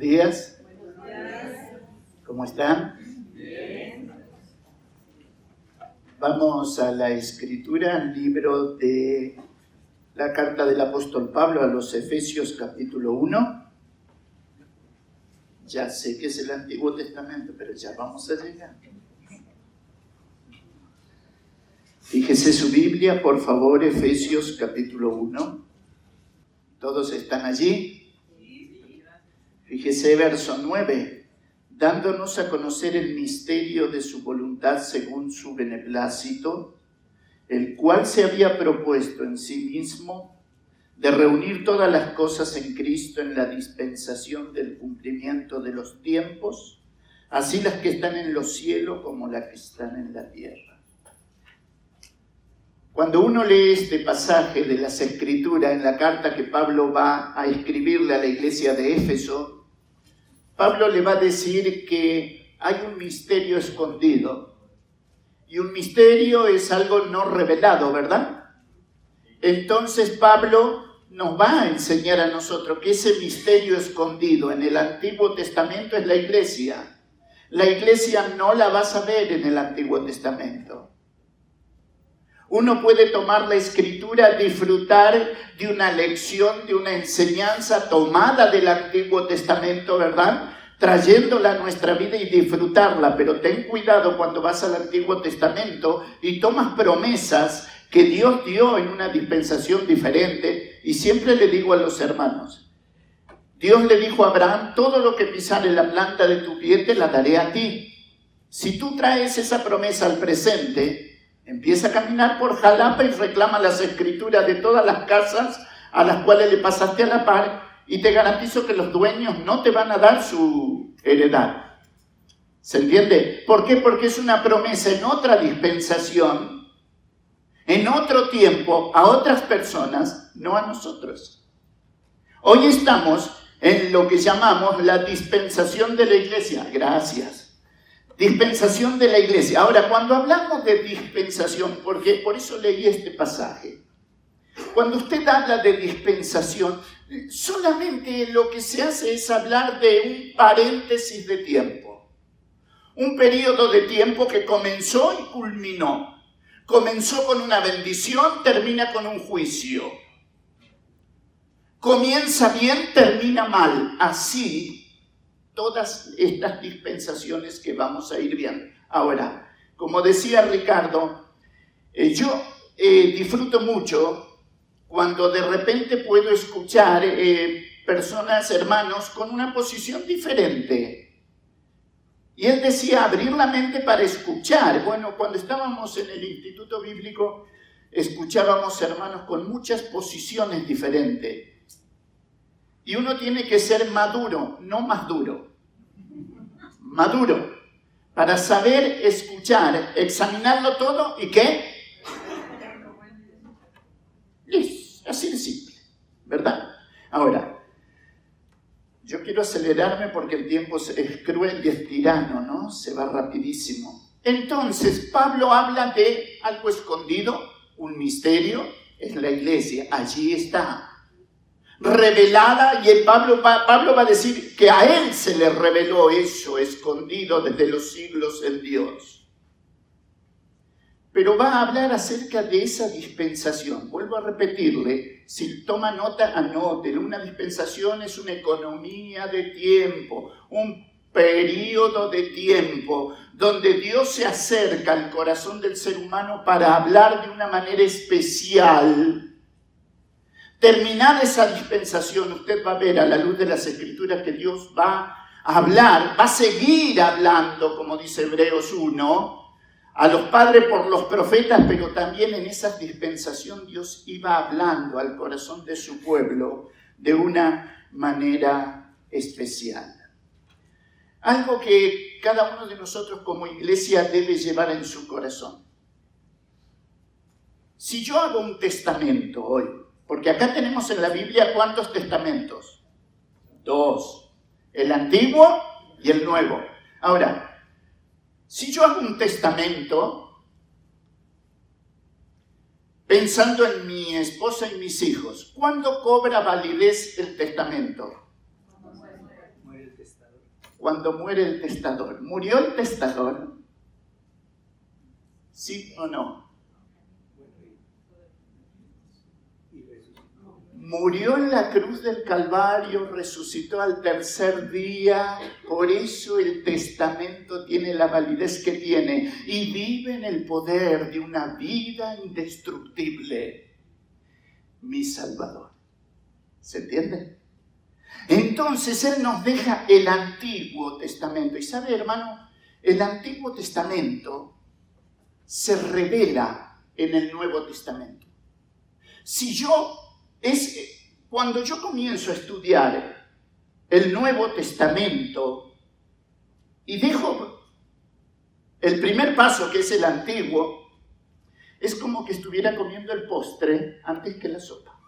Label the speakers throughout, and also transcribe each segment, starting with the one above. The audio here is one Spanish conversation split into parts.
Speaker 1: Buenos días. ¿Cómo están? Vamos a la escritura, al libro de la carta del apóstol Pablo a los Efesios capítulo 1. Ya sé que es el Antiguo Testamento, pero ya vamos a llegar. Fíjese su Biblia, por favor, Efesios capítulo 1. ¿Todos están allí? Fíjese verso 9, dándonos a conocer el misterio de su voluntad según su beneplácito, el cual se había propuesto en sí mismo de reunir todas las cosas en Cristo en la dispensación del cumplimiento de los tiempos, así las que están en los cielos como las que están en la tierra. Cuando uno lee este pasaje de las Escrituras en la carta que Pablo va a escribirle a la iglesia de Éfeso, Pablo le va a decir que hay un misterio escondido. Y un misterio es algo no revelado, ¿verdad? Entonces Pablo nos va a enseñar a nosotros que ese misterio escondido en el Antiguo Testamento es la iglesia. La iglesia no la vas a ver en el Antiguo Testamento. Uno puede tomar la escritura, disfrutar de una lección, de una enseñanza tomada del Antiguo Testamento, ¿verdad? Trayéndola a nuestra vida y disfrutarla, pero ten cuidado cuando vas al Antiguo Testamento y tomas promesas que Dios dio en una dispensación diferente. Y siempre le digo a los hermanos, Dios le dijo a Abraham, todo lo que pisare la planta de tu pie te la daré a ti. Si tú traes esa promesa al presente, Empieza a caminar por Jalapa y reclama las escrituras de todas las casas a las cuales le pasaste a la par y te garantizo que los dueños no te van a dar su heredad. ¿Se entiende? ¿Por qué? Porque es una promesa en otra dispensación, en otro tiempo, a otras personas, no a nosotros. Hoy estamos en lo que llamamos la dispensación de la iglesia. Gracias. Dispensación de la iglesia. Ahora, cuando hablamos de dispensación, porque por eso leí este pasaje, cuando usted habla de dispensación, solamente lo que se hace es hablar de un paréntesis de tiempo. Un periodo de tiempo que comenzó y culminó. Comenzó con una bendición, termina con un juicio. Comienza bien, termina mal. Así todas estas dispensaciones que vamos a ir viendo. Ahora, como decía Ricardo, eh, yo eh, disfruto mucho cuando de repente puedo escuchar eh, personas, hermanos, con una posición diferente. Y él decía, abrir la mente para escuchar. Bueno, cuando estábamos en el Instituto Bíblico, escuchábamos hermanos con muchas posiciones diferentes. Y uno tiene que ser maduro, no más duro maduro, para saber escuchar, examinarlo todo y qué. Es así de simple, ¿verdad? Ahora, yo quiero acelerarme porque el tiempo es cruel y es tirano, ¿no? Se va rapidísimo. Entonces, Pablo habla de algo escondido, un misterio, es la iglesia, allí está revelada y el Pablo va, Pablo va a decir que a él se le reveló eso escondido desde los siglos en Dios. Pero va a hablar acerca de esa dispensación. Vuelvo a repetirle, si toma nota, anótelo. Una dispensación es una economía de tiempo, un periodo de tiempo donde Dios se acerca al corazón del ser humano para hablar de una manera especial Terminada esa dispensación, usted va a ver a la luz de las escrituras que Dios va a hablar, va a seguir hablando, como dice Hebreos 1, a los padres por los profetas, pero también en esa dispensación Dios iba hablando al corazón de su pueblo de una manera especial. Algo que cada uno de nosotros como iglesia debe llevar en su corazón. Si yo hago un testamento hoy, porque acá tenemos en la Biblia cuántos testamentos? Dos. El antiguo y el nuevo. Ahora, si yo hago un testamento pensando en mi esposa y mis hijos, ¿cuándo cobra validez el testamento? cuando muere el testador. ¿Murió el testador? ¿Sí o no? Murió en la cruz del Calvario, resucitó al tercer día, por eso el testamento tiene la validez que tiene y vive en el poder de una vida indestructible. Mi Salvador. ¿Se entiende? Entonces Él nos deja el Antiguo Testamento. Y sabe, hermano, el Antiguo Testamento se revela en el Nuevo Testamento. Si yo es cuando yo comienzo a estudiar el Nuevo Testamento y dejo el primer paso, que es el antiguo, es como que estuviera comiendo el postre antes que la sopa.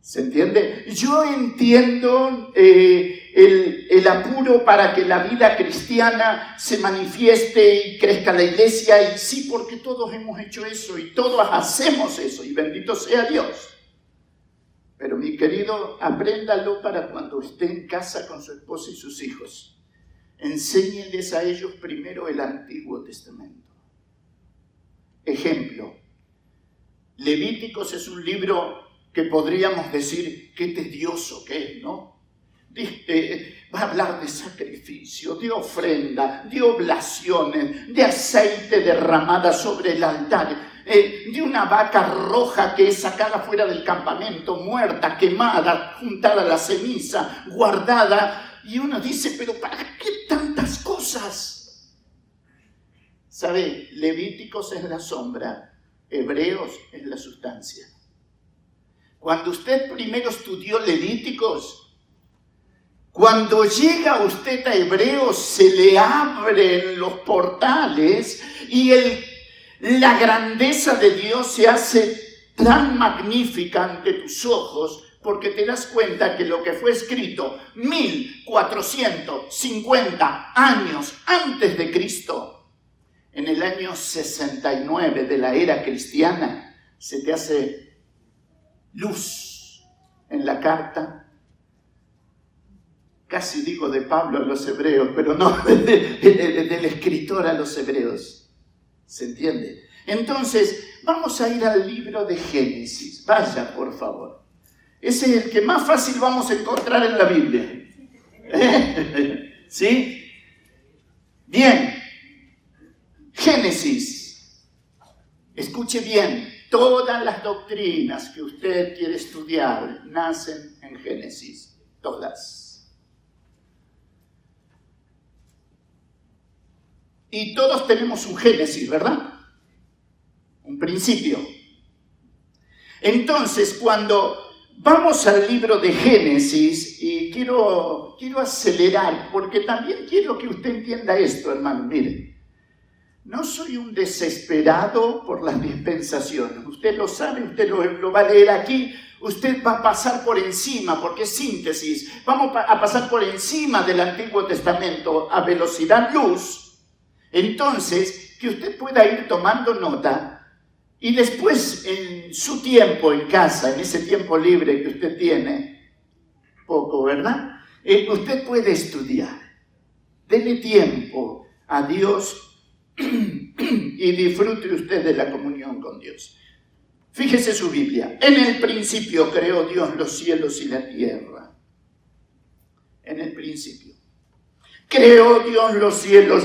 Speaker 1: ¿Se entiende? Yo entiendo eh, el, apuro para que la vida cristiana se manifieste y crezca la iglesia, y sí, porque todos hemos hecho eso y todos hacemos eso, y bendito sea Dios. Pero mi querido, apréndalo para cuando esté en casa con su esposa y sus hijos. Enséñenles a ellos primero el Antiguo Testamento. Ejemplo, Levíticos es un libro que podríamos decir qué tedioso que es, ¿no? Eh, va a hablar de sacrificio, de ofrenda, de oblaciones, de aceite derramada sobre el altar, eh, de una vaca roja que es sacada fuera del campamento, muerta, quemada, juntada a la ceniza, guardada. Y uno dice, pero ¿para qué tantas cosas? ¿Sabe? Levíticos es la sombra, Hebreos es la sustancia. Cuando usted primero estudió Levíticos, cuando llega usted a Hebreos se le abren los portales y la grandeza de Dios se hace tan magnífica ante tus ojos porque te das cuenta que lo que fue escrito 1450 años antes de Cristo, en el año 69 de la era cristiana, se te hace luz en la carta, casi digo de Pablo a los hebreos, pero no del escritor a los hebreos. ¿Se entiende? Entonces, vamos a ir al libro de Génesis. Vaya, por favor. Ese es el que más fácil vamos a encontrar en la Biblia. ¿Sí? Bien. Génesis. Escuche bien. Todas las doctrinas que usted quiere estudiar nacen en Génesis, todas. Y todos tenemos un Génesis, ¿verdad? Un principio. Entonces, cuando vamos al libro de Génesis, y quiero, quiero acelerar, porque también quiero que usted entienda esto, hermano, mire. No soy un desesperado por las dispensaciones. Usted lo sabe, usted lo, va a leer aquí. Usted va a pasar por encima, porque es síntesis. Vamos a pasar por encima del Antiguo Testamento a velocidad luz. Entonces, que usted pueda ir tomando nota y después en su tiempo en casa, en ese tiempo libre que usted tiene, poco, ¿verdad? Eh, usted puede estudiar. Dele tiempo a Dios y disfrute usted de la comunión con Dios. Fíjese su Biblia. En el principio creó Dios los cielos y la tierra. En el principio. Creó Dios los cielos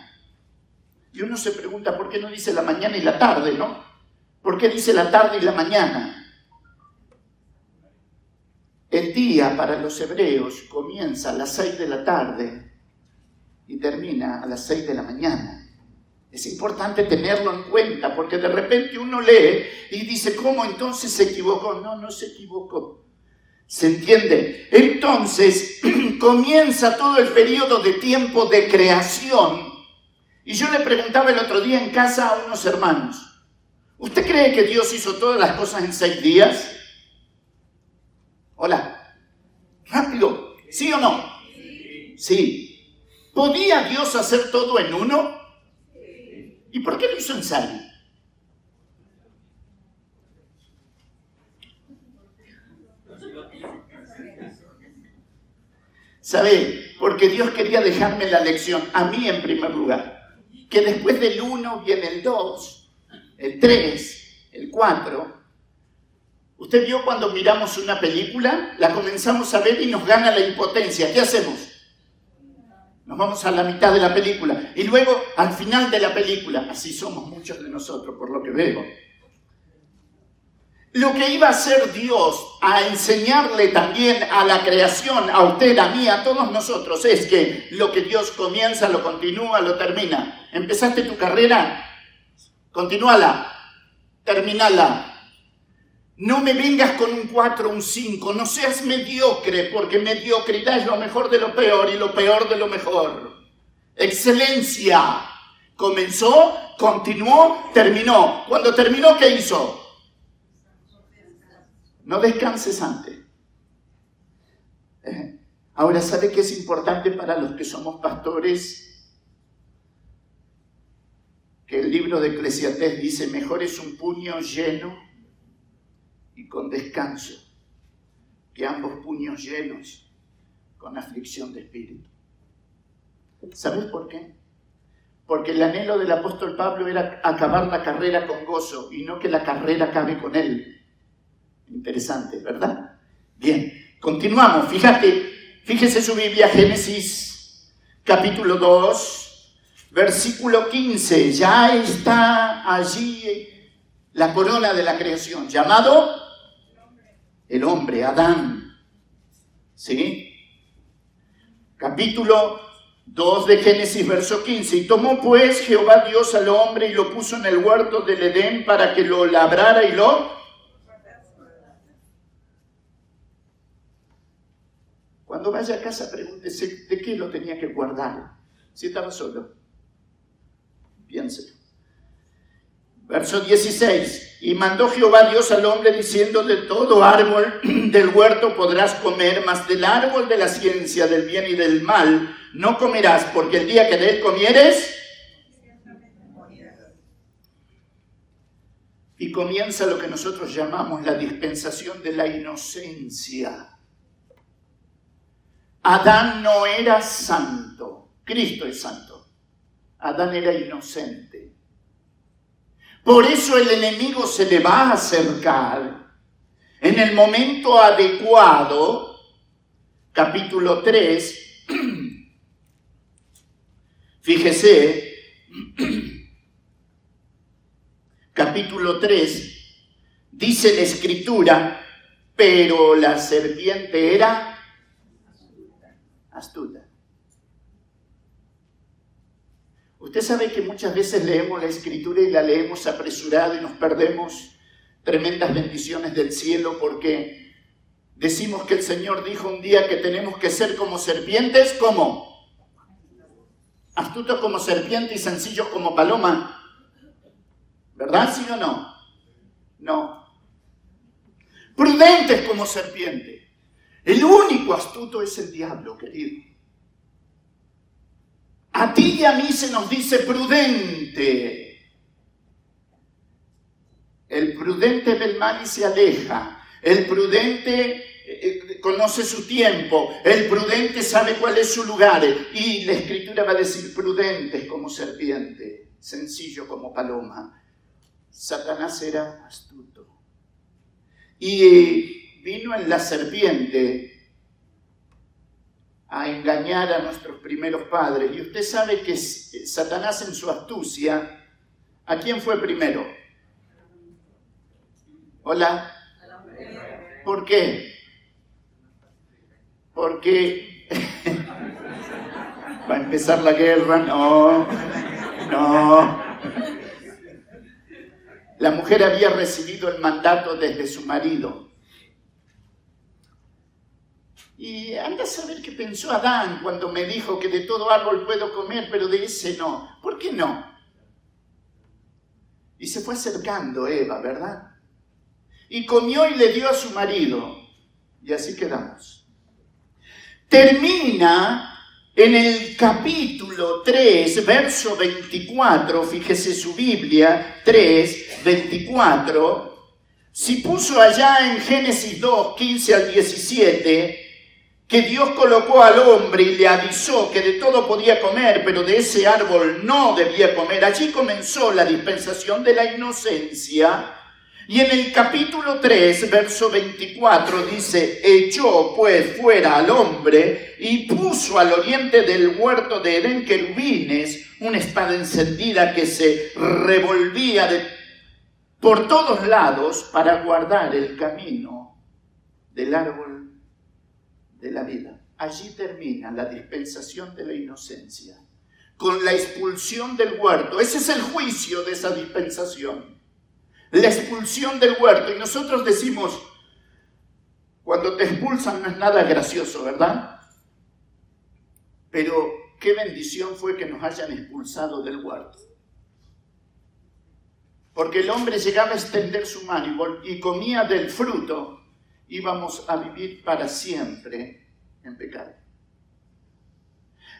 Speaker 1: Y uno se pregunta por qué no dice la mañana y la tarde, ¿no? ¿Por qué dice la tarde y la mañana? El día para los hebreos comienza a las seis de la tarde y termina a las seis de la mañana. Es importante tenerlo en cuenta porque de repente uno lee y dice, ¿cómo entonces se equivocó? No, no se equivocó. ¿Se entiende? Entonces, comienza todo el periodo de tiempo de creación. Y yo le preguntaba el otro día en casa a unos hermanos, ¿usted cree que Dios hizo todas las cosas en seis días? Hola, rápido, ¿sí o no? Sí. ¿Podía Dios hacer todo en uno? ¿Y por qué lo hizo en seis? ¿Sabe? Porque Dios quería dejarme la lección, a mí en primer lugar, que después del 1 viene el 2, el 3, el 4. Usted vio cuando miramos una película, la comenzamos a ver y nos gana la impotencia. ¿Qué hacemos? Nos vamos a la mitad de la película y luego al final de la película, así somos muchos de nosotros por lo que veo, lo que iba a hacer Dios a enseñarle también a la creación, a usted, a mí, a todos nosotros, es que lo que Dios comienza, lo continúa, lo termina. Empezaste tu carrera, continúala, terminala. No me vengas con un 4, un 5, no seas mediocre, porque mediocridad es lo mejor de lo peor y lo peor de lo mejor. Excelencia. Comenzó, continuó, terminó. Cuando terminó, ¿qué hizo? No descanses antes. Eh, ahora, ¿sabe qué es importante para los que somos pastores? Que el libro de Eclesiastés dice, mejor es un puño lleno y con descanso que ambos puños llenos con aflicción de espíritu. ¿Sabes por qué? Porque el anhelo del apóstol Pablo era acabar la carrera con gozo y no que la carrera acabe con él. Interesante, ¿verdad? Bien, continuamos. Fíjate, fíjese su Biblia, Génesis capítulo 2, versículo 15. Ya está allí la corona de la creación, llamado el hombre, Adán. ¿Sí? Capítulo 2 de Génesis, verso 15. Y tomó pues Jehová Dios al hombre y lo puso en el huerto del Edén para que lo labrara y lo Cuando vaya a casa, pregúntese de qué lo tenía que guardar. Si estaba solo. Piense. Verso 16. Y mandó Jehová Dios al hombre diciendo, de todo árbol del huerto podrás comer, mas del árbol de la ciencia del bien y del mal no comerás, porque el día que de él comieres... Y comienza lo que nosotros llamamos la dispensación de la inocencia. Adán no era santo, Cristo es santo. Adán era inocente. Por eso el enemigo se le va a acercar en el momento adecuado, capítulo 3, fíjese, capítulo 3, dice la escritura, pero la serpiente era astuta. Usted sabe que muchas veces leemos la escritura y la leemos apresurada y nos perdemos tremendas bendiciones del cielo porque decimos que el Señor dijo un día que tenemos que ser como serpientes, ¿cómo? Astutos como serpiente y sencillos como paloma. ¿Verdad, sí o no? No. Prudentes como serpiente. El único astuto es el diablo, querido. A ti y a mí se nos dice prudente. El prudente del mal y se aleja. El prudente eh, eh, conoce su tiempo. El prudente sabe cuál es su lugar. Y la escritura va a decir prudente como serpiente, sencillo como paloma. Satanás era astuto. Y vino en la serpiente a engañar a nuestros primeros padres. Y usted sabe que Satanás en su astucia, ¿a quién fue primero? Hola. ¿Por qué? Porque va a empezar la guerra, no, no. La mujer había recibido el mandato desde su marido Y anda a saber qué pensó Adán cuando me dijo que de todo árbol puedo comer, pero de ese no. ¿Por qué no? Y se fue acercando Eva, ¿verdad? Y comió y le dio a su marido. Y así quedamos. Termina en el capítulo 3, verso 24, fíjese su Biblia, 3, 24, si puso allá en Génesis 2, 15 al 17, que Dios colocó al hombre y le avisó que de todo podía comer, pero de ese árbol no debía comer. Allí comenzó la dispensación de la inocencia. Y en el capítulo 3, verso 24 dice, echó pues fuera al hombre y puso al oriente del huerto de Edén querubines, una espada encendida que se revolvía por todos lados para guardar el camino del árbol de la vida. Allí termina la dispensación de la inocencia, con la expulsión del huerto. Ese es el juicio de esa dispensación. La expulsión del huerto. Y nosotros decimos, cuando te expulsan no es nada gracioso, ¿verdad? Pero qué bendición fue que nos hayan expulsado del huerto. Porque el hombre llegaba a extender su mano y comía del fruto íbamos a vivir para siempre en pecado.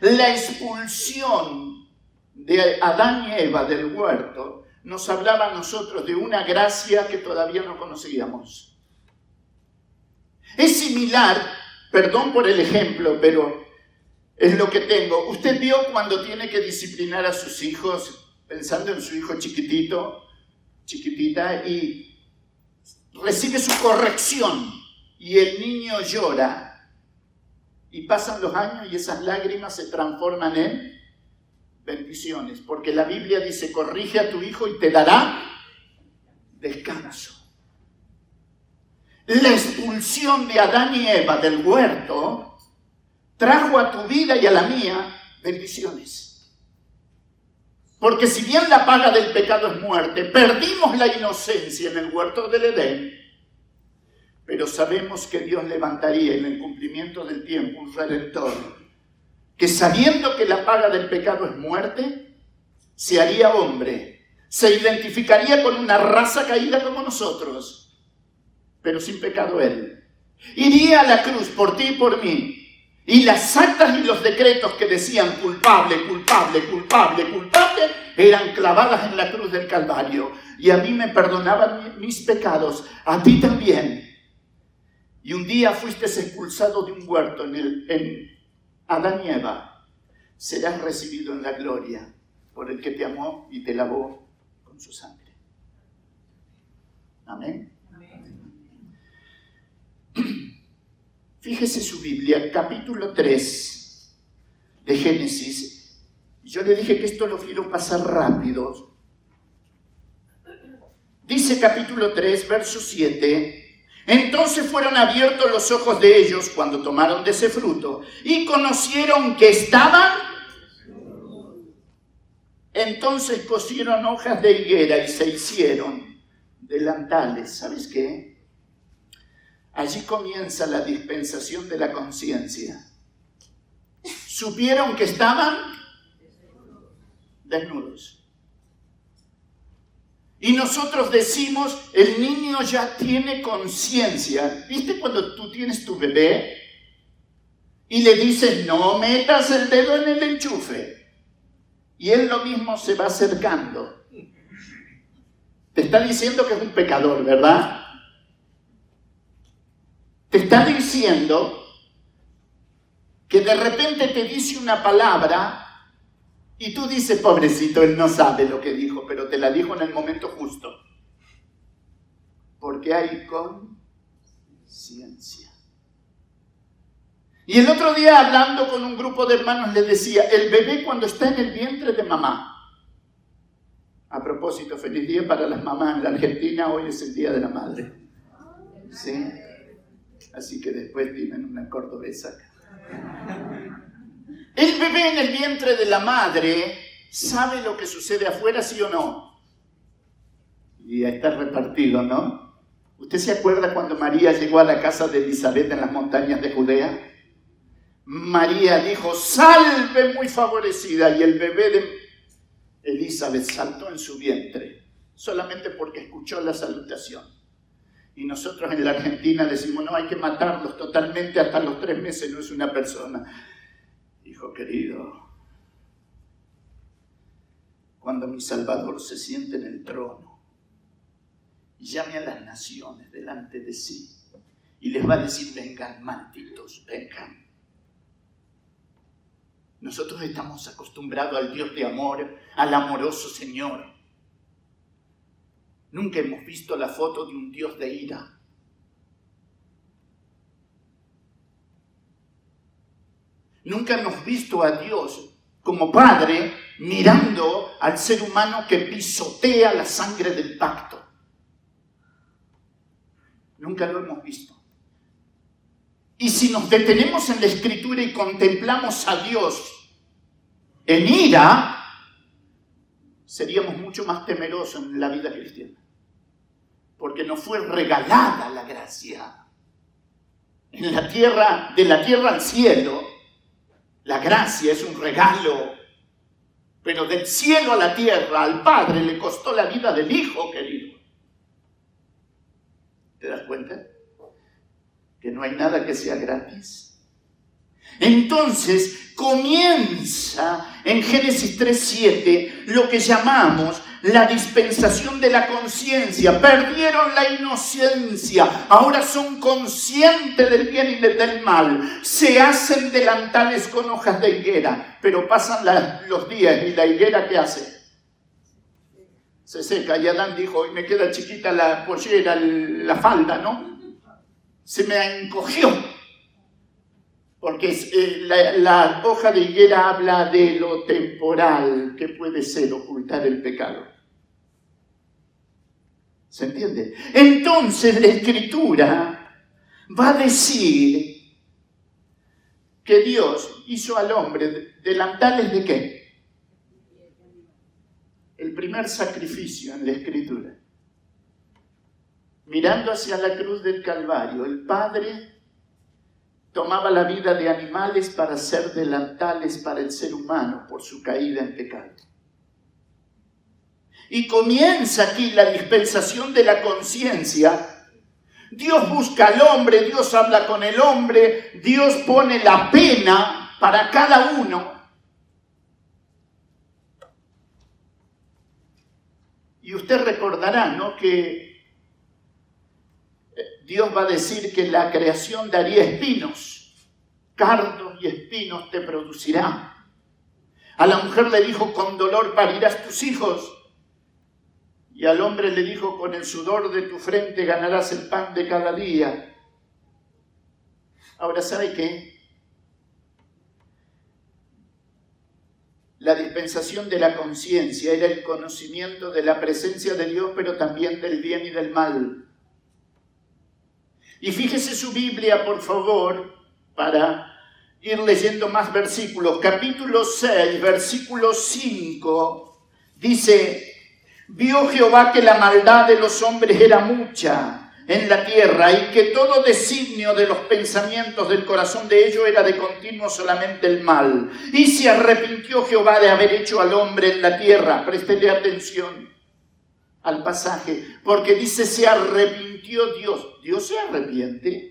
Speaker 1: La expulsión de Adán y Eva del huerto nos hablaba a nosotros de una gracia que todavía no conocíamos. Es similar, perdón por el ejemplo, pero es lo que tengo. Usted vio cuando tiene que disciplinar a sus hijos, pensando en su hijo chiquitito, chiquitita, y recibe su corrección y el niño llora y pasan los años y esas lágrimas se transforman en bendiciones, porque la Biblia dice, corrige a tu hijo y te dará descanso. La expulsión de Adán y Eva del huerto trajo a tu vida y a la mía bendiciones. Porque si bien la paga del pecado es muerte, perdimos la inocencia en el huerto del Edén, pero sabemos que Dios levantaría en el cumplimiento del tiempo un redentor, que sabiendo que la paga del pecado es muerte, se haría hombre, se identificaría con una raza caída como nosotros, pero sin pecado él. Iría a la cruz por ti y por mí, y las actas y los decretos que decían culpable, culpable, culpable, culpable, eran clavadas en la cruz del Calvario. Y a mí me perdonaban mis pecados, a ti también y un día fuiste expulsado de un huerto en, el, en Adán y Eva, serás recibido en la gloria por el que te amó y te lavó con su sangre. Amén. Fíjese su Biblia, capítulo 3 de Génesis. Yo le dije que esto lo quiero pasar rápido. Dice capítulo 3, verso 7. Entonces fueron abiertos los ojos de ellos cuando tomaron de ese fruto y conocieron que estaban. Entonces cosieron hojas de higuera y se hicieron delantales. ¿Sabes qué? Allí comienza la dispensación de la conciencia. Supieron que estaban desnudos. Y nosotros decimos, el niño ya tiene conciencia. ¿Viste cuando tú tienes tu bebé y le dices, no metas el dedo en el enchufe? Y él lo mismo se va acercando. Te está diciendo que es un pecador, ¿verdad? Te está diciendo que de repente te dice una palabra y tú dices, pobrecito, él no sabe lo que dijo, pero te la dijo en el momento justo. Porque hay conciencia. Y el otro día hablando con un grupo de hermanos le decía, el bebé cuando está en el vientre de mamá, a propósito, feliz día para las mamás en la Argentina, hoy es el Día de la Madre. ¿Sí? Así que después tienen una cordobesa el bebé en el vientre de la madre sabe lo que sucede afuera, sí o no. Y está repartido, ¿no? ¿Usted se acuerda cuando María llegó a la casa de Elizabeth en las montañas de Judea? María dijo, salve muy favorecida, y el bebé de Elizabeth saltó en su vientre, solamente porque escuchó la salutación. Y nosotros en la Argentina decimos, no, hay que matarlos totalmente hasta los tres meses, no es una persona. Hijo querido, cuando mi Salvador se siente en el trono y llame a las naciones delante de sí y les va a decir, vengan malditos, vengan nosotros estamos acostumbrados al Dios de amor, al amoroso Señor. Nunca hemos visto la foto de un Dios de ira. Nunca hemos visto a Dios como Padre mirando al ser humano que pisotea la sangre del pacto. Nunca lo hemos visto. Y si nos detenemos en la escritura y contemplamos a Dios en ira, seríamos mucho más temerosos en la vida cristiana. Porque nos fue regalada la gracia. En la tierra, de la tierra al cielo, la gracia es un regalo. Pero del cielo a la tierra, al Padre le costó la vida del Hijo, querido. ¿Te das cuenta? que no hay nada que sea gratis. Entonces comienza en Génesis 3.7 lo que llamamos la dispensación de la conciencia. Perdieron la inocencia, ahora son conscientes del bien y del mal. Se hacen delantales con hojas de higuera, pero pasan los días y la higuera ¿qué hace? Se seca y Adán dijo, hoy me queda chiquita la pollera, la falda, ¿no? se me encogió. Porque eh, la hoja de higuera habla de lo temporal que puede ser ocultar el pecado. ¿Se entiende? Entonces la escritura va a decir que Dios hizo al hombre delantales de qué? El primer sacrificio en la escritura mirando hacia la cruz del Calvario, el Padre tomaba la vida de animales para ser delantales para el ser humano por su caída en pecado. Y comienza aquí la dispensación de la conciencia. Dios busca al hombre, Dios habla con el hombre, Dios pone la pena para cada uno. Y usted recordará, ¿no? Que Dios va a decir que la creación daría espinos, cardos y espinos te producirá. A la mujer le dijo, con dolor parirás tus hijos. Y al hombre le dijo, con el sudor de tu frente ganarás el pan de cada día. Ahora, ¿sabe qué? La dispensación de la conciencia era el conocimiento de la presencia de Dios, pero también del bien y del mal. Y fíjese su Biblia, por favor, para ir leyendo más versículos. Capítulo 6, versículo 5, dice, vio Jehová que la maldad de los hombres era mucha en la tierra y que todo designio de los pensamientos del corazón de ellos era de continuo solamente el mal. Y se arrepintió Jehová de haber hecho al hombre en la tierra. Préstele atención al pasaje, porque dice se arrepintió Dios. Dios se arrepiente.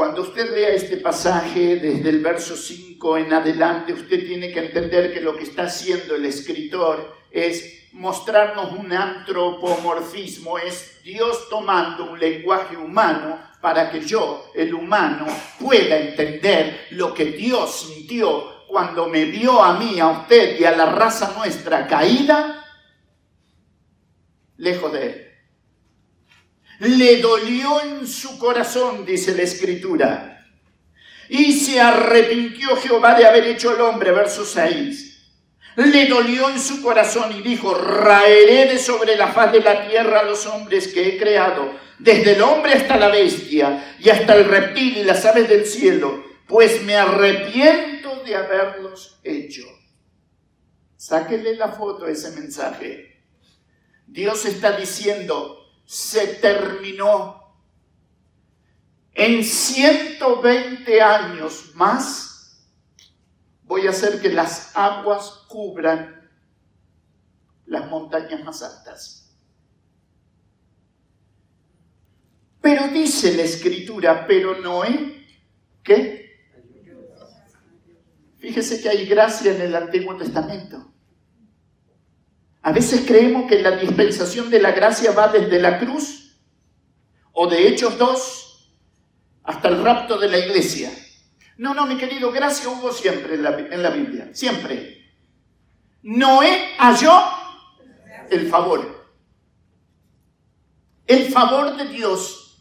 Speaker 1: Cuando usted lea este pasaje desde el verso 5 en adelante, usted tiene que entender que lo que está haciendo el escritor es mostrarnos un antropomorfismo, es Dios tomando un lenguaje humano para que yo, el humano, pueda entender lo que Dios sintió cuando me vio a mí, a usted y a la raza nuestra caída, lejos de él. Le dolió en su corazón, dice la escritura. Y se arrepintió Jehová de haber hecho el hombre, verso 6. Le dolió en su corazón y dijo, raeré de sobre la faz de la tierra a los hombres que he creado, desde el hombre hasta la bestia y hasta el reptil y las aves del cielo, pues me arrepiento de haberlos hecho. Sáquele la foto a ese mensaje. Dios está diciendo, se terminó. En 120 años más voy a hacer que las aguas cubran las montañas más altas. Pero dice la escritura, pero Noé, ¿qué? Fíjese que hay gracia en el Antiguo Testamento. A veces creemos que la dispensación de la gracia va desde la cruz o de Hechos 2 hasta el rapto de la iglesia. No, no, mi querido, gracia hubo siempre en la, en la Biblia, siempre. Noé halló el favor. El favor de Dios.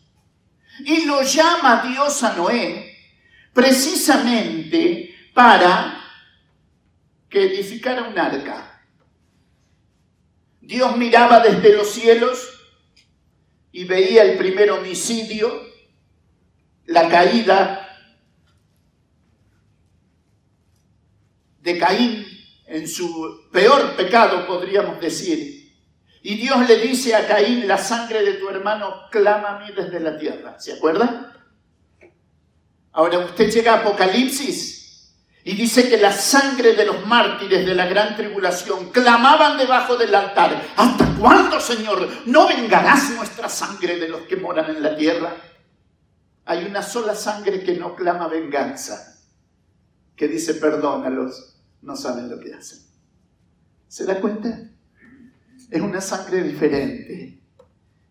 Speaker 1: Y lo llama Dios a Noé precisamente para que edificara un arca. Dios miraba desde los cielos y veía el primer homicidio, la caída de Caín en su peor pecado, podríamos decir. Y Dios le dice a Caín, la sangre de tu hermano clama a mí desde la tierra. ¿Se acuerdan? Ahora usted llega a Apocalipsis y dice que la sangre de los mártires de la gran tribulación clamaban debajo del altar. ¿Hasta cuándo, Señor? ¿No vengarás nuestra sangre de los que moran en la tierra? Hay una sola sangre que no clama venganza, que dice perdónalos, no saben lo que hacen. ¿Se da cuenta? Es una sangre diferente.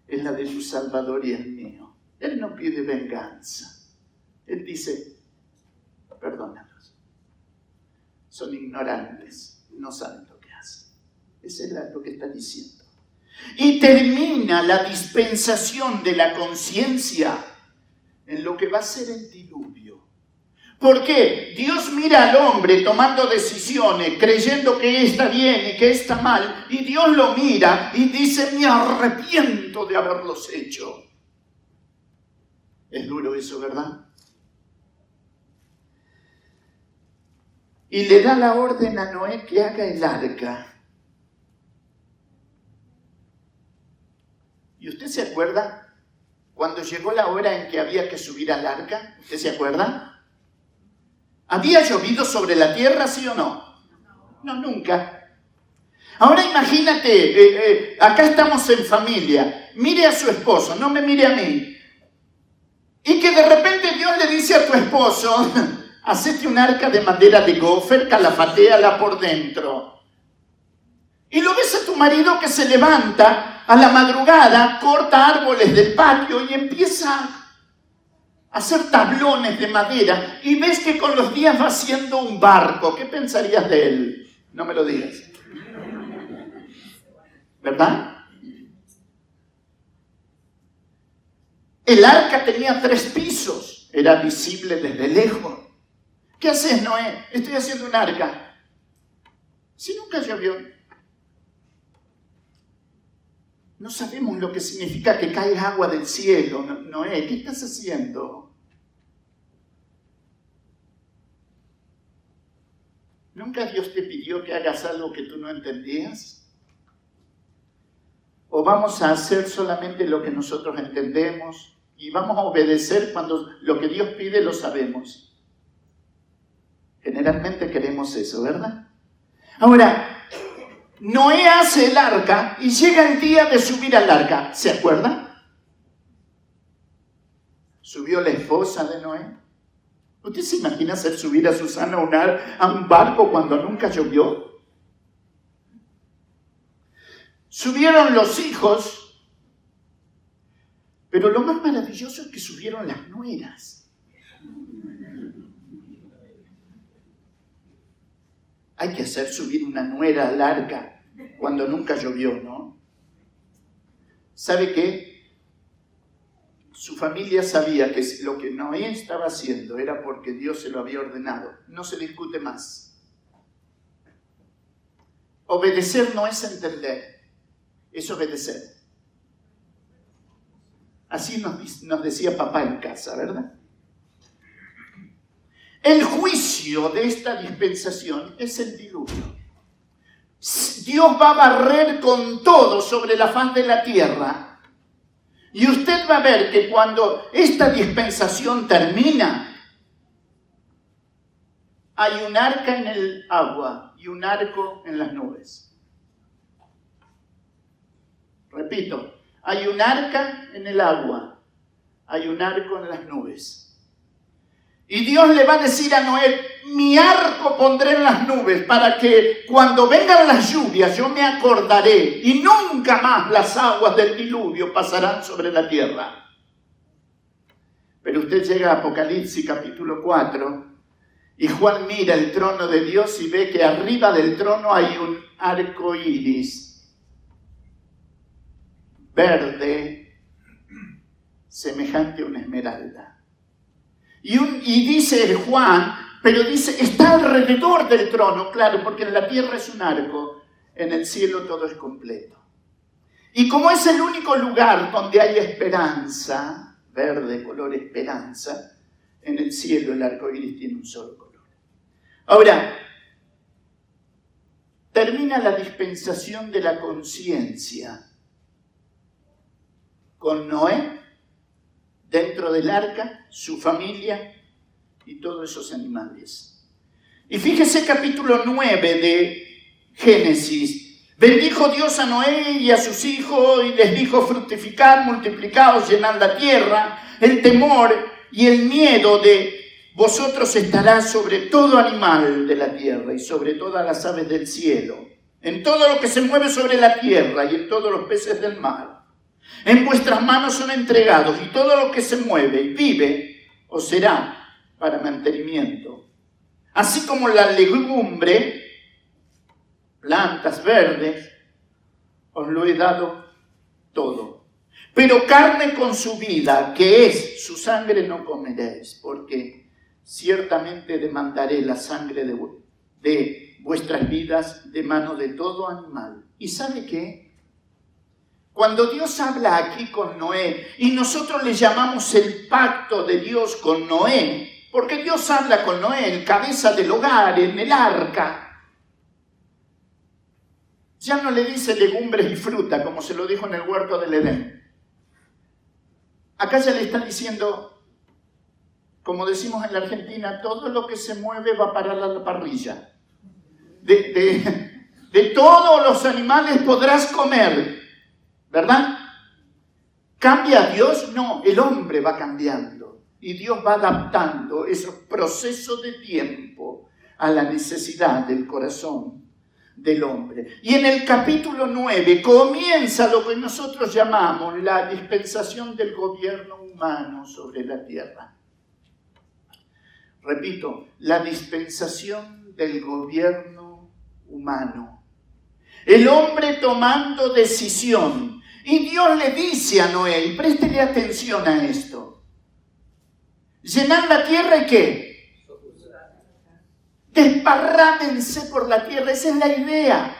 Speaker 1: Es la de su Salvador y el mío. Él no pide venganza. Él dice, perdónalos son ignorantes, no saben lo que hacen. Eso es lo que está diciendo. Y termina la dispensación de la conciencia en lo que va a ser el diluvio. ¿Por qué? Dios mira al hombre tomando decisiones, creyendo que está bien y que está mal, y Dios lo mira y dice, me arrepiento de haberlos hecho. Es duro eso, ¿verdad? Y le da la orden a Noé que haga el arca. ¿Y usted se acuerda cuando llegó la hora en que había que subir al arca? ¿Usted se acuerda? ¿Había llovido sobre la tierra, sí o no? No, nunca. Ahora imagínate, eh, eh, acá estamos en familia, mire a su esposo, no me mire a mí. Y que de repente Dios le dice a tu esposo, hacete un arca de madera de gofer, calafateala por dentro. Y lo ves a tu marido que se levanta a la madrugada, corta árboles del patio y empieza a hacer tablones de madera y ves que con los días va haciendo un barco. ¿Qué pensarías de él? No me lo digas. ¿Verdad? El arca tenía tres pisos, era visible desde lejos. ¿Qué haces, Noé? Estoy haciendo un arca. Si nunca llovió. No sabemos lo que significa que cae agua del cielo, Noé. ¿Qué estás haciendo? ¿Nunca Dios te pidió que hagas algo que tú no entendías? ¿O vamos a hacer solamente lo que nosotros entendemos y vamos a obedecer cuando lo que Dios pide lo sabemos? Generalmente queremos eso, ¿verdad? Ahora, Noé hace el arca y llega el día de subir al arca. ¿Se acuerda? Subió la esposa de Noé. ¿Usted se imagina hacer subir a Susana a un barco cuando nunca llovió? Subieron los hijos, pero lo más maravilloso es que subieron las nueras. Hay que hacer subir una nuera larga cuando nunca llovió, ¿no? ¿Sabe qué? Su familia sabía que lo que Noé estaba haciendo era porque Dios se lo había ordenado. No se discute más. Obedecer no es entender, es obedecer. Así nos, nos decía papá en casa, ¿verdad? El juicio de esta dispensación es el diluvio. Dios va a barrer con todo sobre la faz de la tierra. Y usted va a ver que cuando esta dispensación termina, hay un arca en el agua y un arco en las nubes. Repito, hay un arca en el agua, hay un arco en las nubes. Y Dios le va a decir a Noé, mi arco pondré en las nubes para que cuando vengan las lluvias yo me acordaré y nunca más las aguas del diluvio pasarán sobre la tierra. Pero usted llega a Apocalipsis capítulo 4 y Juan mira el trono de Dios y ve que arriba del trono hay un arco iris verde, semejante a una esmeralda. Y, dice Juan, pero dice, está alrededor del trono, claro, porque en la tierra es un arco, en el cielo todo es completo. Y como es el único lugar donde hay esperanza, verde, color esperanza, en el cielo el arco iris tiene un solo color. Ahora, termina la dispensación de la conciencia con Noé, dentro del arca, su familia y todos esos animales. Y fíjese capítulo 9 de Génesis. Bendijo Dios a Noé y a sus hijos y les dijo fructificar, multiplicados, llenad la tierra. El temor y el miedo de vosotros estará sobre todo animal de la tierra y sobre todas las aves del cielo, en todo lo que se mueve sobre la tierra y en todos los peces del mar. En vuestras manos son entregados y todo lo que se mueve y vive os será para mantenimiento. Así como la legumbre, plantas verdes, os lo he dado todo. Pero carne con su vida, que es su sangre, no comeréis, porque ciertamente demandaré la sangre de, de vuestras vidas de mano de todo animal. ¿Y sabe qué? Cuando Dios habla aquí con Noé y nosotros le llamamos el pacto de Dios con Noé, porque Dios habla con Noé, el cabeza del hogar, en el arca, ya no le dice legumbres y fruta como se lo dijo en el huerto del Edén. Acá ya le está diciendo como decimos en la Argentina, todo lo que se mueve va a parar a la parrilla. De, todos los animales podrás comer, ¿verdad? ¿Cambia Dios? No, el hombre va cambiando y Dios va adaptando esos procesos de tiempo a la necesidad del corazón del hombre. Y en el capítulo 9 comienza lo que nosotros llamamos la dispensación del gobierno humano sobre la tierra repito, la dispensación del gobierno humano. El hombre tomando decisión. Y Dios le dice a Noé, y préstele atención a esto, llenar la tierra y qué? Desparrámense por la tierra, esa es la idea.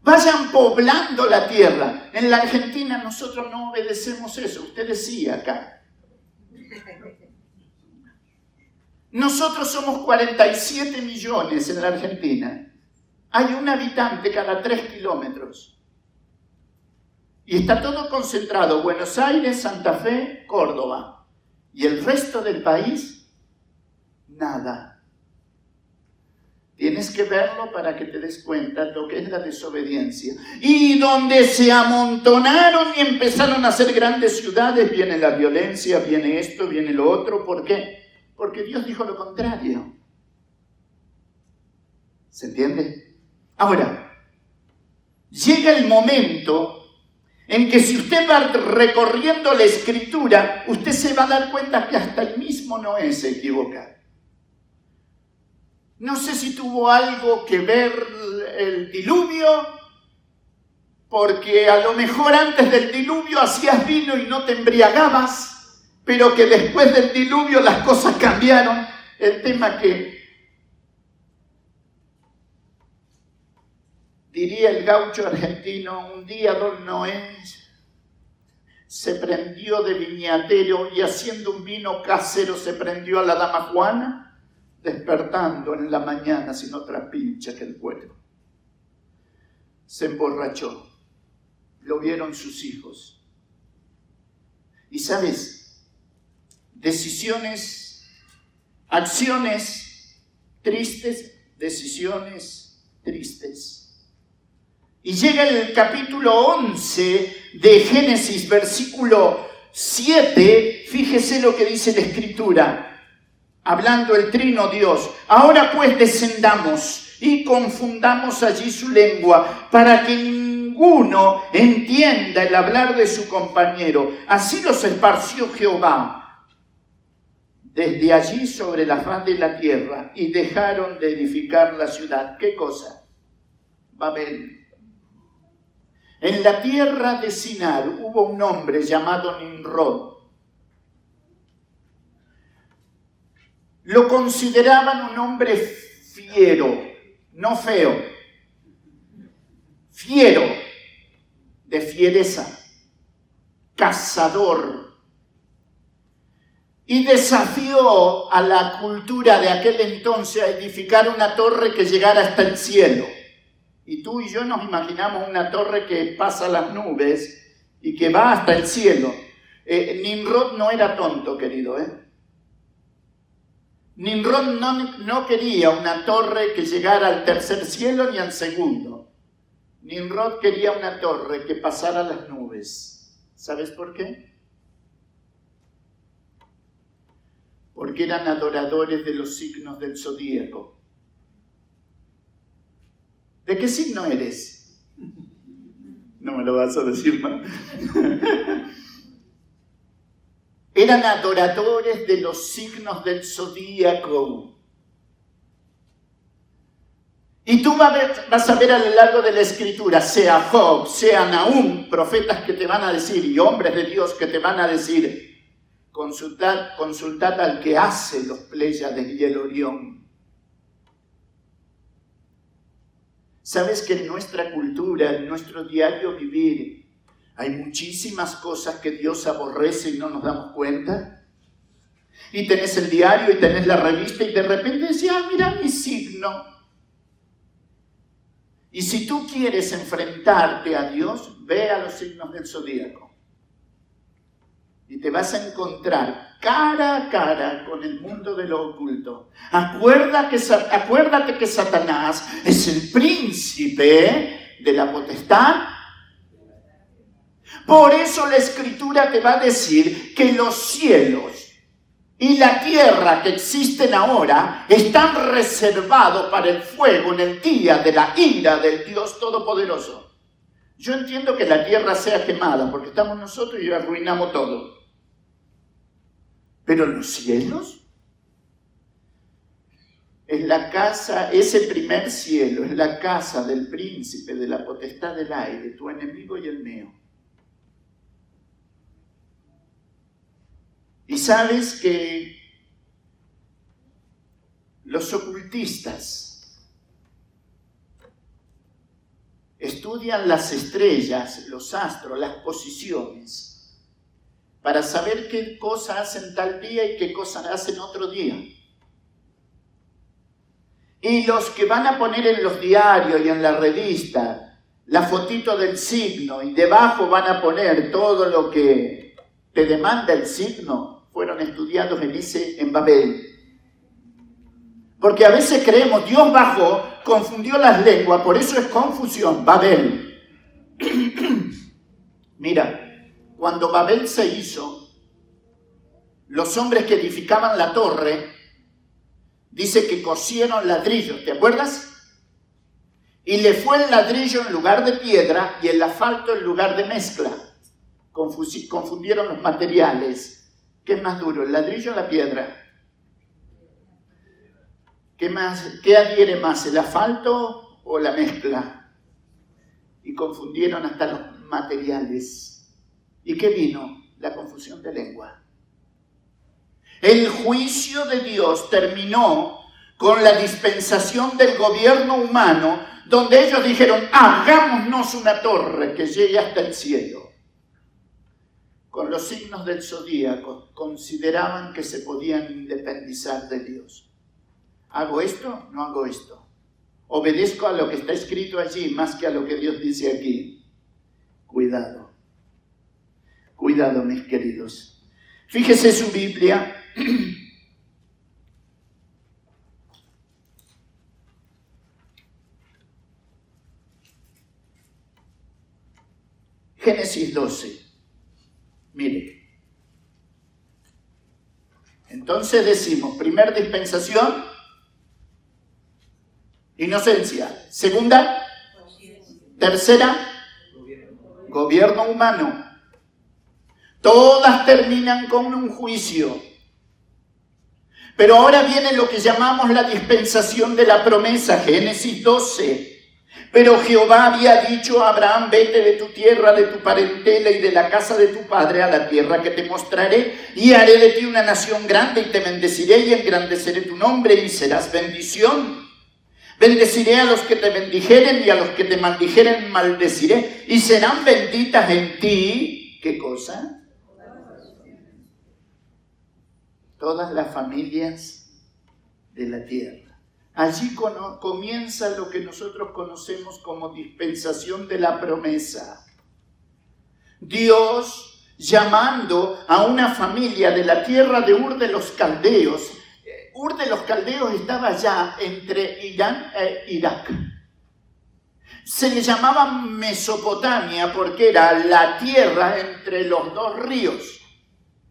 Speaker 1: Vayan poblando la tierra. En la Argentina nosotros no obedecemos eso, usted decía acá. Nosotros somos 47 millones en la Argentina. Hay un habitante cada 3 kilómetros. Y está todo concentrado, Buenos Aires, Santa Fe, Córdoba. Y el resto del país, nada. Tienes que verlo para que te des cuenta lo que es la desobediencia. Y donde se amontonaron y empezaron a ser grandes ciudades, viene la violencia, viene esto, viene lo otro. ¿Por qué? Porque Dios dijo lo contrario. ¿Se entiende? Ahora, llega el momento en que si usted va recorriendo la escritura, usted se va a dar cuenta que hasta el mismo Noé se equivoca. No sé si tuvo algo que ver el diluvio, porque a lo mejor antes del diluvio hacías vino y no te embriagabas pero que después del diluvio las cosas cambiaron. El tema que diría el gaucho argentino, un día don Noé se prendió de viñatero y haciendo un vino casero se prendió a la dama Juana, despertando en la mañana sin otra pincha que el cuero. se emborrachó. Lo vieron sus hijos. Y sabes, decisiones, acciones tristes, decisiones tristes. Y llega el capítulo 11 de Génesis, versículo 7, fíjese lo que dice la escritura, hablando el trino Dios. Ahora pues descendamos y confundamos allí su lengua para que ninguno entienda el hablar de su compañero. Así los esparció Jehová desde allí sobre la faz de la tierra y dejaron de edificar la ciudad. ¿Qué cosa? Babel. En la tierra de Sinar hubo un hombre llamado Nimrod. Lo consideraban un hombre fiero, no feo, fiero, de fiereza, cazador. Y desafió a la cultura de aquel entonces a edificar una torre que llegara hasta el cielo. Y tú y yo nos imaginamos una torre que pasa las nubes y que va hasta el cielo. Eh, Nimrod no era tonto, querido, ¿eh? Nimrod no, quería una torre que llegara al tercer cielo ni al segundo. Nimrod quería una torre que pasara las nubes. ¿Sabes por qué? Porque eran adoradores de los signos del zodíaco. ¿De qué signo eres? No me lo vas a decir más. eran adoradores de los signos del zodíaco. Y tú vas a ver a lo largo de la escritura, sea Job, sea Nahum, profetas que te van a decir, y hombres de Dios que te van a decir, consultad, consultad al que hace los Pléyades y el Orión. Sabes que en nuestra cultura, en nuestro diario vivir, hay muchísimas cosas que Dios aborrece y no nos damos cuenta. Y tenés el diario y tenés la revista y de repente decís, ah, mira mi signo. Y si tú quieres enfrentarte a Dios, ve a los signos del zodíaco. Y te vas a encontrar cara a cara con el mundo de lo oculto. Acuérdate que, acuérdate que Satanás es el príncipe de la potestad por eso la escritura te va a decir que los cielos y la tierra que existen ahora están reservados para el fuego en el día de la ira del Dios Todopoderoso. Yo entiendo que la tierra sea quemada porque estamos nosotros y arruinamos todo. Pero los cielos es la casa, ese primer cielo es la casa del príncipe de la potestad del aire, tu enemigo y el mío. Y sabes que los ocultistas estudian las estrellas, los astros, las posiciones, para saber qué cosa hacen tal día y qué cosa hacen otro día. Y los que van a poner en los diarios y en la revista la fotito del signo y debajo van a poner todo lo que te demanda el signo, fueron estudiados en ese en Babel. Porque a veces creemos, Dios bajó, confundió las lenguas, por eso es confusión, Babel. Mira, cuando Babel se hizo, los hombres que edificaban la torre, dice que cosieron ladrillos, ¿te acuerdas? Y le fue el ladrillo en lugar de piedra y el asfalto en lugar de mezcla. Confundieron los materiales ¿Qué es más duro, el ladrillo o la piedra? ¿Qué, más, ¿Qué adhiere más, el asfalto o la mezcla? Y confundieron hasta los materiales. ¿Y qué vino? La confusión de lengua. El juicio de Dios terminó con la dispensación del gobierno humano, donde ellos dijeron, hagámonos una torre que llegue hasta el cielo con los signos del zodíaco, consideraban que se podían independizar de Dios. ¿Hago esto? No hago esto. obedezco a lo que está escrito allí más que a lo que Dios dice aquí. Cuidado, cuidado mis queridos. Fíjese su Biblia. Génesis 12. Mire. Entonces decimos, primer dispensación, inocencia. Segunda, tercera, gobierno humano. Todas terminan con un juicio. Pero ahora viene lo que llamamos la dispensación de la promesa, Génesis 12. Pero Jehová había dicho a Abraham, vete de tu tierra, de tu parentela y de la casa de tu padre a la tierra que te mostraré, y haré de ti una nación grande y te bendeciré y engrandeceré tu nombre y serás bendición. Bendeciré a los que te bendijeren y a los que te maldijeren maldeciré, y serán benditas en ti, ¿qué cosa? Todas las familias de la tierra. Allí comienza lo que nosotros conocemos como dispensación de la promesa. Dios llamando a una familia de la tierra de Ur de los Caldeos. Ur de los Caldeos estaba ya entre Irán e Irak. Se le llamaba Mesopotamia porque era la tierra entre los dos ríos,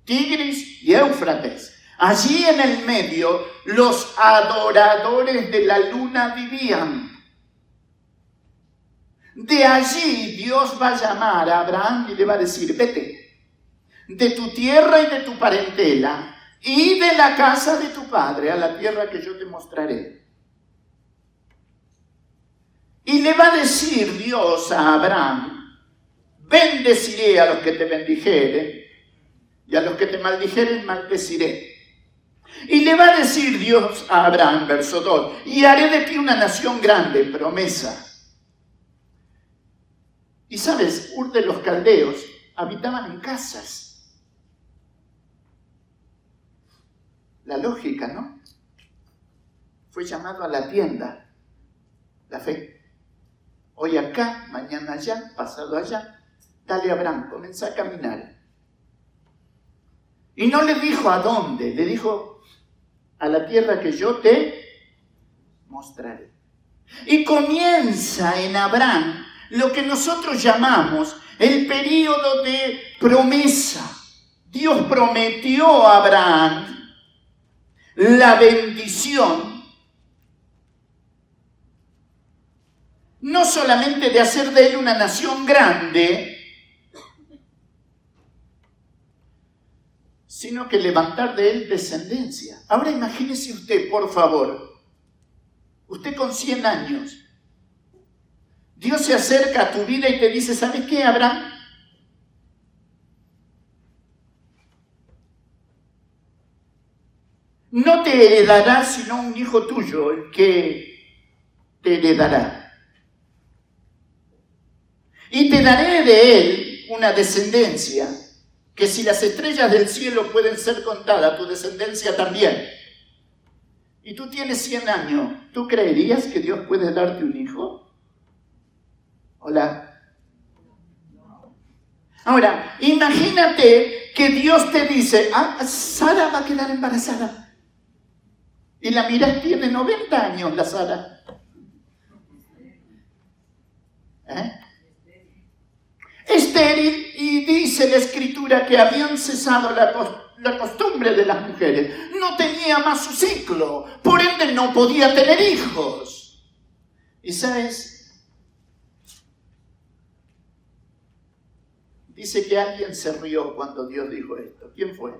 Speaker 1: Tigris y Éufrates. Allí en el medio los adoradores de la luna vivían. De allí Dios va a llamar a Abraham y le va a decir, vete de tu tierra y de tu parentela y de la casa de tu padre a la tierra que yo te mostraré. Y le va a decir Dios a Abraham, bendeciré a los que te bendijeren y a los que te maldijeren maldeciré. Y le va a decir Dios a Abraham, verso 2, y haré de ti una nación grande, promesa. Y sabes, Ur de los caldeos habitaban en casas. La lógica, ¿no? Fue llamado a la tienda, la fe. Hoy acá, mañana allá, pasado allá. Dale a Abraham, comienza a caminar. Y no le dijo a dónde, le dijo, a la tierra que yo te mostraré. Y comienza en Abraham lo que nosotros llamamos el periodo de promesa. Dios prometió a Abraham la bendición, no solamente de hacer de él una nación grande, sino que levantar de él descendencia. Ahora imagínese usted, por favor, usted con 100 años, Dios se acerca a tu vida y te dice, ¿sabes qué, Abraham? No te heredará sino un hijo tuyo el que te heredará. Y te daré de él una descendencia que si las estrellas del cielo pueden ser contadas, tu descendencia también. Y tú tienes 100 años, ¿tú creerías que Dios puede darte un hijo? Hola. Ahora, imagínate que Dios te dice, ah, Sara va a quedar embarazada. Y la miras, tiene 90 años la Sara. ¿Eh? Estéril y dice la escritura que habían cesado la, costumbre de las mujeres. No tenía más su ciclo, por ende no podía tener hijos. ¿Y sabes? Dice que alguien se rió cuando Dios dijo esto. ¿Quién fue?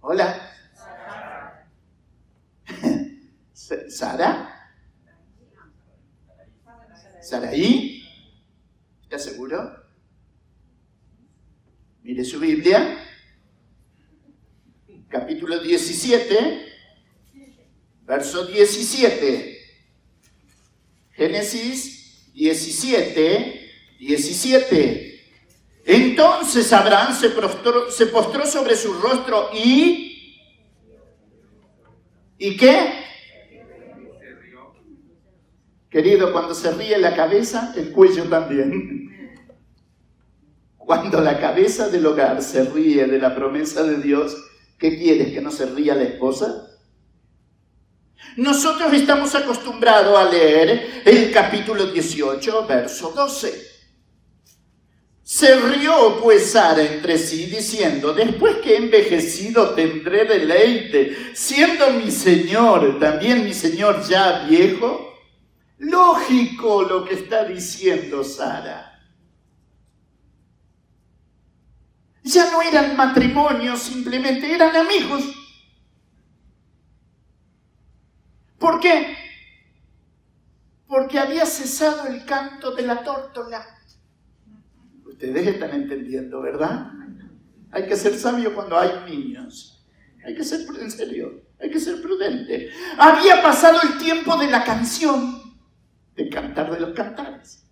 Speaker 1: Hola. ¿Sara? ¿Saraí? ¿Está seguro? Mire su Biblia, capítulo 17, verso 17. Génesis 17, 17. Entonces Abraham se postró, se postró sobre su rostro y... ¿Y qué? Querido, cuando se ríe la cabeza, el cuello también. Cuando la cabeza del hogar se ríe de la promesa de Dios, ¿qué quieres? ¿Que no se ría la esposa? Nosotros estamos acostumbrados a leer el capítulo 18, verso 12. Se rió pues Sara entre sí diciendo, después que he envejecido tendré deleite, siendo mi Señor, también mi Señor ya viejo. Lógico lo que está diciendo Sara. Ya no eran matrimonio, simplemente eran amigos. ¿Por qué? Porque había cesado el canto de la tórtola. Ustedes están entendiendo, ¿verdad? Hay que ser sabio cuando hay niños. Hay que ser en serio, hay que ser prudente. Había pasado el tiempo de la canción, de cantar de los cantares.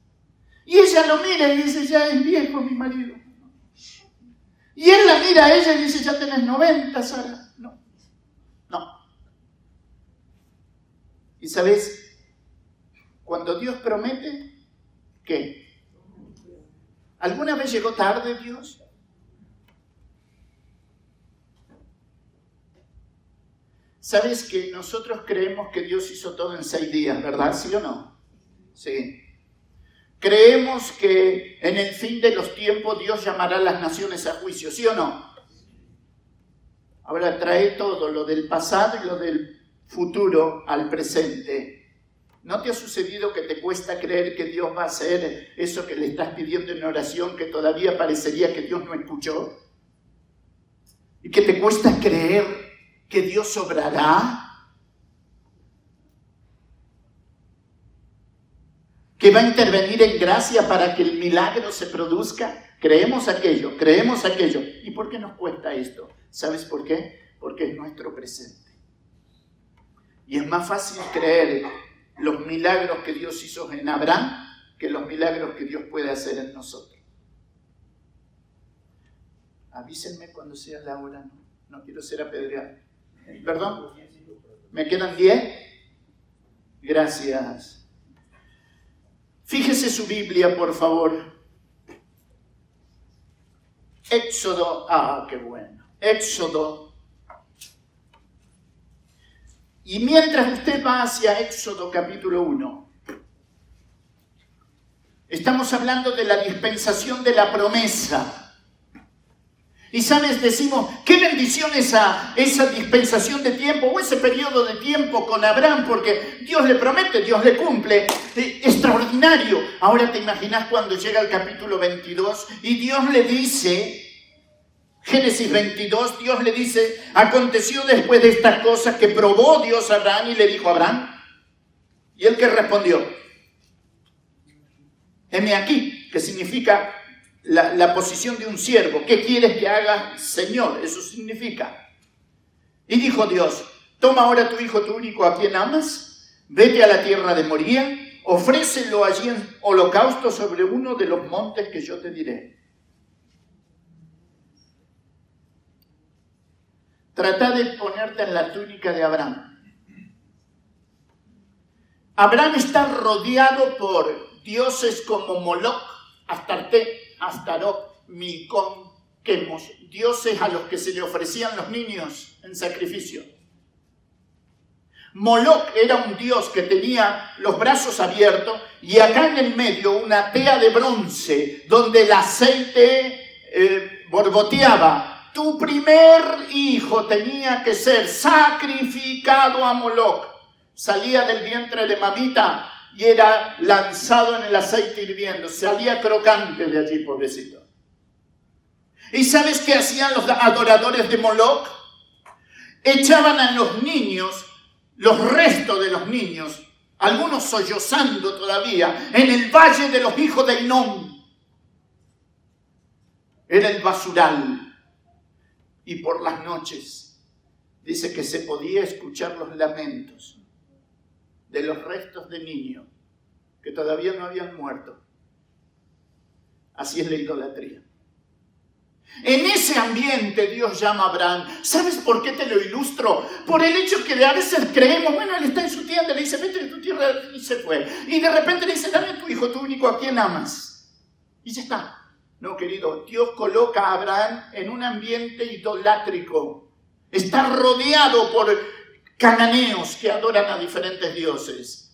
Speaker 1: Y ella lo mira y dice, ya es viejo mi marido. Y él la mira a ella y dice, ya tenés 90, Sara. No, no. Y sabes, cuando Dios promete, ¿qué? ¿Alguna vez llegó tarde Dios? Sabes que nosotros creemos que Dios hizo todo en seis días, ¿verdad? ¿Sí o no? Sí. Creemos que en el fin de los tiempos Dios llamará a las naciones a juicio, ¿sí o no? Ahora trae todo, lo del pasado y lo del futuro al presente. ¿No te ha sucedido que te cuesta creer que Dios va a hacer eso que le estás pidiendo en oración que todavía parecería que Dios no escuchó? ¿Y que te cuesta creer que Dios obrará? ¿Que va a intervenir en gracia para que el milagro se produzca? Creemos aquello, creemos aquello. ¿Y por qué nos cuesta esto? ¿Sabes por qué? Porque es nuestro presente. Y es más fácil creer los milagros que Dios hizo en Abraham que los milagros que Dios puede hacer en nosotros. Avísenme cuando sea la hora, no, no quiero ser apedreado. ¿Perdón? ¿Me quedan diez? Gracias. Fíjese su Biblia, por favor. Éxodo, ah, qué bueno. Éxodo Y mientras usted va hacia Éxodo capítulo 1, estamos hablando de la dispensación de la promesa. Y sabes, decimos, qué bendición esa, esa dispensación de tiempo o ese periodo de tiempo con Abraham, porque Dios le promete, Dios le cumple. Eh, extraordinario. Ahora te imaginas cuando llega el capítulo 22 y Dios le dice, Génesis 22, Dios le dice, aconteció después de estas cosas que probó Dios a Abraham y le dijo a Abraham, y él que respondió, heme aquí, que significa la, posición de un siervo, ¿qué quieres que haga, Señor? Eso significa. Y dijo Dios, toma ahora tu hijo, tu único, a quien amas, vete a la tierra de Moría, ofrécelo allí en holocausto sobre uno de los montes que yo te diré. Trata de ponerte en la túnica de Abraham. Abraham está rodeado por dioses como Moloch, Astarte, Astarot, Milcón, Quemos, dioses a los que se le ofrecían los niños en sacrificio. Moloch era un dios que tenía los brazos abiertos y acá en el medio una tea de bronce donde el aceite eh, borboteaba tu primer hijo tenía que ser sacrificado a Moloch. Salía del vientre de mamita y era lanzado en el aceite hirviendo. Salía crocante de allí, pobrecito. ¿Y sabes qué hacían los adoradores de Moloch? Echaban a los niños, los restos de los niños, algunos sollozando todavía, en el valle de los hijos de Inón. Era el basural y por las noches dice que se podía escuchar los lamentos de los restos de niños que todavía no habían muerto. Así es la idolatría. En ese ambiente Dios llama a Abraham. ¿Sabes por qué te lo ilustro? Por el hecho que a veces creemos, bueno, él está en su tienda, le dice, vete de tu tierra y se fue. Y de repente le dice, dame a tu hijo, tu único, a quien amas. Y ya está. No, querido, Dios coloca a Abraham en un ambiente idolátrico. Está rodeado por cananeos que adoran a diferentes dioses.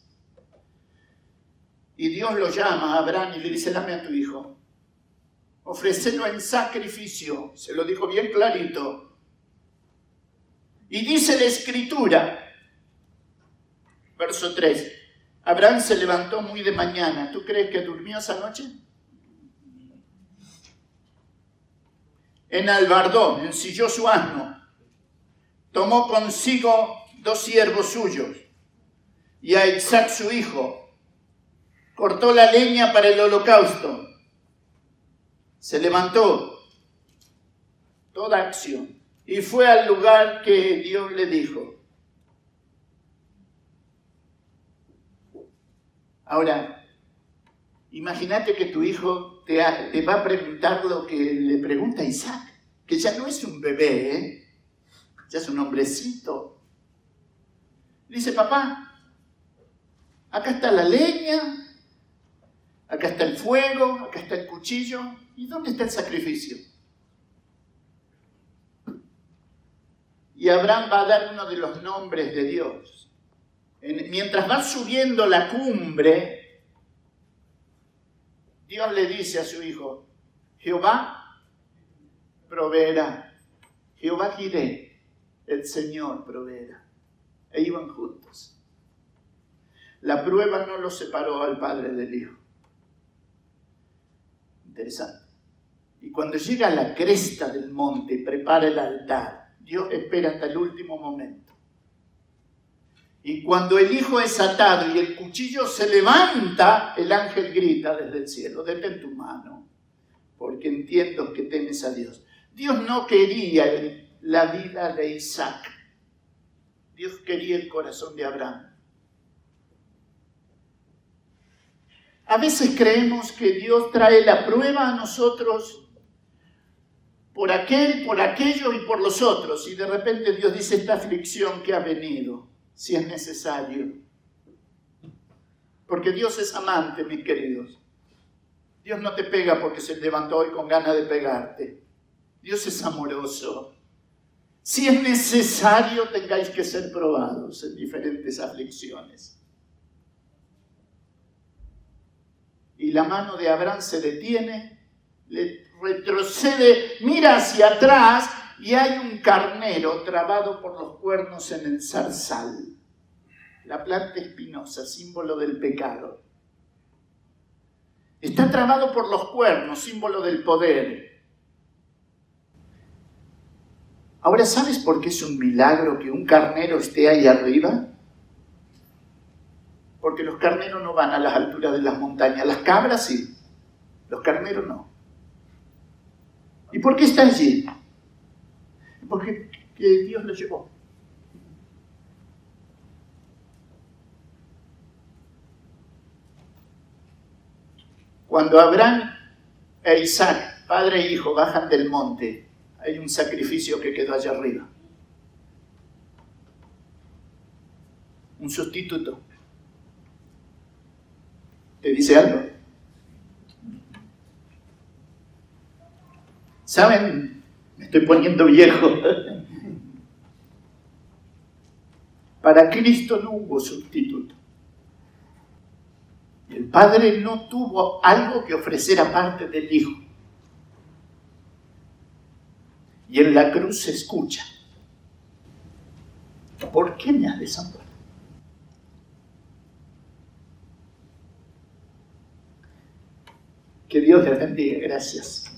Speaker 1: Y Dios lo llama a Abraham y le dice, dame a tu hijo ofrecelo en sacrificio. Se lo dijo bien clarito. Y dice la escritura, verso 3, Abraham se levantó muy de mañana. ¿Tú crees que durmió esa noche? En Albardón, ensilló su asno, tomó consigo dos siervos suyos y a Isaac su hijo, cortó la leña para el holocausto se levantó toda acción y fue al lugar que Dios le dijo. Ahora, imagínate que tu hijo te, va a preguntar lo que le pregunta Isaac, que ya no es un bebé, ¿eh? ya es un hombrecito. Dice, papá, acá está la leña, acá está el fuego, acá está el cuchillo, ¿Y dónde está el sacrificio? Y Abraham va a dar uno de los nombres de Dios. Mientras va subiendo la cumbre, Dios le dice a su hijo, Jehová proveerá, Jehová giré, el Señor proveerá. E iban juntos. La prueba no los separó al padre del hijo. Interesante. Y cuando llega a la cresta del monte prepara el altar, Dios espera hasta el último momento. Y cuando el hijo es atado y el cuchillo se levanta, el ángel grita desde el cielo, detén tu mano, porque entiendo que temes a Dios. Dios no quería la vida de Isaac. Dios quería el corazón de Abraham. A veces creemos que Dios trae la prueba a nosotros por aquel, por aquello y por los otros. Y de repente Dios dice esta aflicción que ha venido, si es necesario. Porque Dios es amante, mis queridos. Dios no te pega porque se levantó hoy con ganas de pegarte. Dios es amoroso. Si es necesario, tengáis que ser probados en diferentes aflicciones. Y la mano de Abraham se detiene, le retrocede, mira hacia atrás y hay un carnero trabado por los cuernos en el zarzal. La planta espinosa, símbolo del pecado. Está trabado por los cuernos, símbolo del poder. Ahora, ¿sabes por qué es un milagro que un carnero esté ahí arriba? Porque los carneros no van a las alturas de las montañas, las cabras sí, los carneros no. ¿Y por qué está allí? Porque Dios lo llevó. Cuando Abraham e Isaac, padre e hijo, bajan del monte, hay un sacrificio que quedó allá arriba. Un sustituto. ¿Te dice algo? ¿Saben? Me estoy poniendo viejo. Para Cristo no hubo sustituto. El Padre no tuvo algo que ofrecer aparte del Hijo. Y en la cruz se escucha. ¿Por qué me has desamparado? Que Dios te bendiga. Gracias.